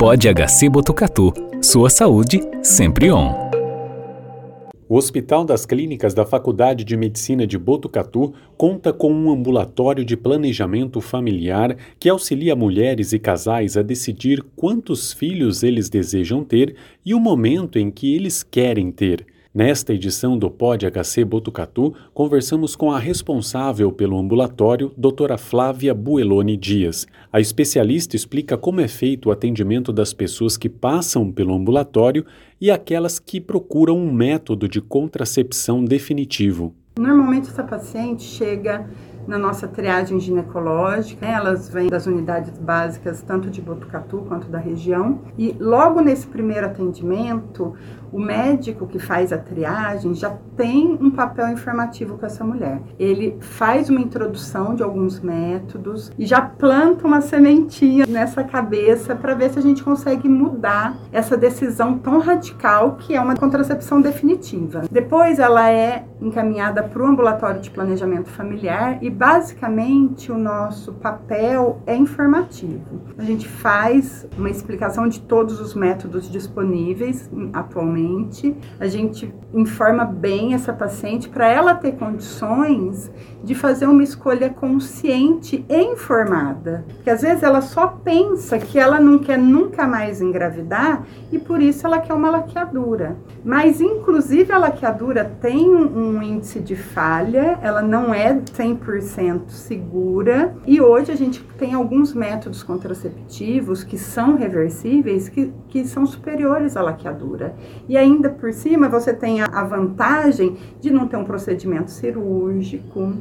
Pode HC Botucatu. Sua saúde sempre on. O Hospital das Clínicas da Faculdade de Medicina de Botucatu conta com um ambulatório de planejamento familiar que auxilia mulheres e casais a decidir quantos filhos eles desejam ter e o momento em que eles querem ter. Nesta edição do Pod HC Botucatu, conversamos com a responsável pelo ambulatório, doutora Flávia Bueloni Dias. A especialista explica como é feito o atendimento das pessoas que passam pelo ambulatório e aquelas que procuram um método de contracepção definitivo. Normalmente essa paciente chega na nossa triagem ginecológica. Né? Elas vêm das unidades básicas, tanto de Botucatu quanto da região. E logo nesse primeiro atendimento, o médico que faz a triagem já tem um papel informativo com essa mulher. Ele faz uma introdução de alguns métodos e já planta uma sementinha nessa cabeça para ver se a gente consegue mudar essa decisão tão radical que é uma contracepção definitiva. Depois ela é encaminhada para o ambulatório de planejamento familiar basicamente o nosso papel é informativo. A gente faz uma explicação de todos os métodos disponíveis atualmente, a gente informa bem essa paciente para ela ter condições de fazer uma escolha consciente e informada. Porque às vezes ela só pensa que ela não quer nunca mais engravidar e por isso ela quer uma laqueadura. Mas inclusive a laqueadura tem um índice de falha, ela não é 100% 100% segura. E hoje a gente tem alguns métodos contraceptivos que são reversíveis, que, que são superiores à laqueadura. E ainda por cima você tem a, a vantagem de não ter um procedimento cirúrgico,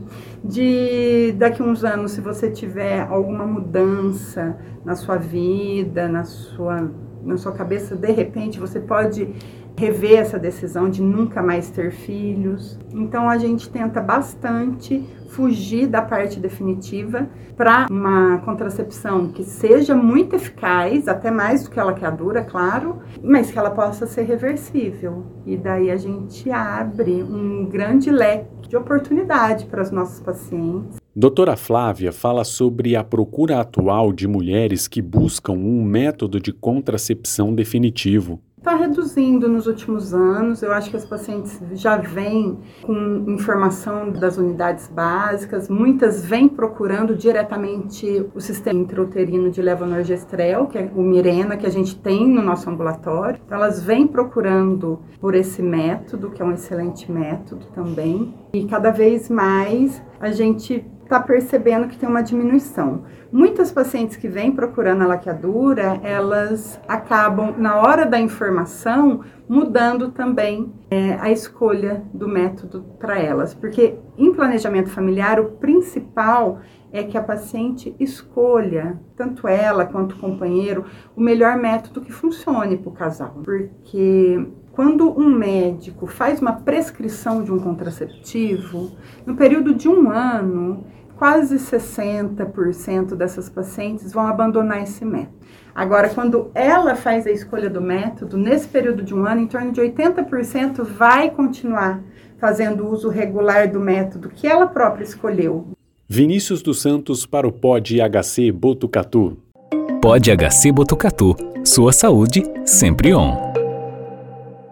de daqui uns anos, se você tiver alguma mudança na sua vida, na sua, na sua cabeça, de repente você pode rever essa decisão de nunca mais ter filhos. Então a gente tenta bastante fugir da parte definitiva para uma contracepção que seja muito eficaz, até mais do que ela que a dura, claro, mas que ela possa ser reversível. E daí a gente abre um grande leque de oportunidade para os nossos pacientes. Doutora Flávia fala sobre a procura atual de mulheres que buscam um método de contracepção definitivo. Está reduzindo nos últimos anos. Eu acho que as pacientes já vêm com informação das unidades básicas. Muitas vêm procurando diretamente o sistema intrauterino de levonorgestrel, que é o Mirena, que a gente tem no nosso ambulatório. Então, elas vêm procurando por esse método, que é um excelente método também. E cada vez mais a gente está percebendo que tem uma diminuição. Muitas pacientes que vêm procurando a laqueadura, elas acabam, na hora da informação, mudando também é, a escolha do método para elas. Porque em planejamento familiar, o principal é que a paciente escolha, tanto ela quanto o companheiro, o melhor método que funcione para o casal. Porque quando um médico faz uma prescrição de um contraceptivo, no período de um ano, quase 60% dessas pacientes vão abandonar esse método. Agora, quando ela faz a escolha do método, nesse período de um ano, em torno de 80% vai continuar fazendo uso regular do método que ela própria escolheu. Vinícius dos Santos para o Pod HC Botucatu. Pod HC Botucatu. Sua saúde sempre on.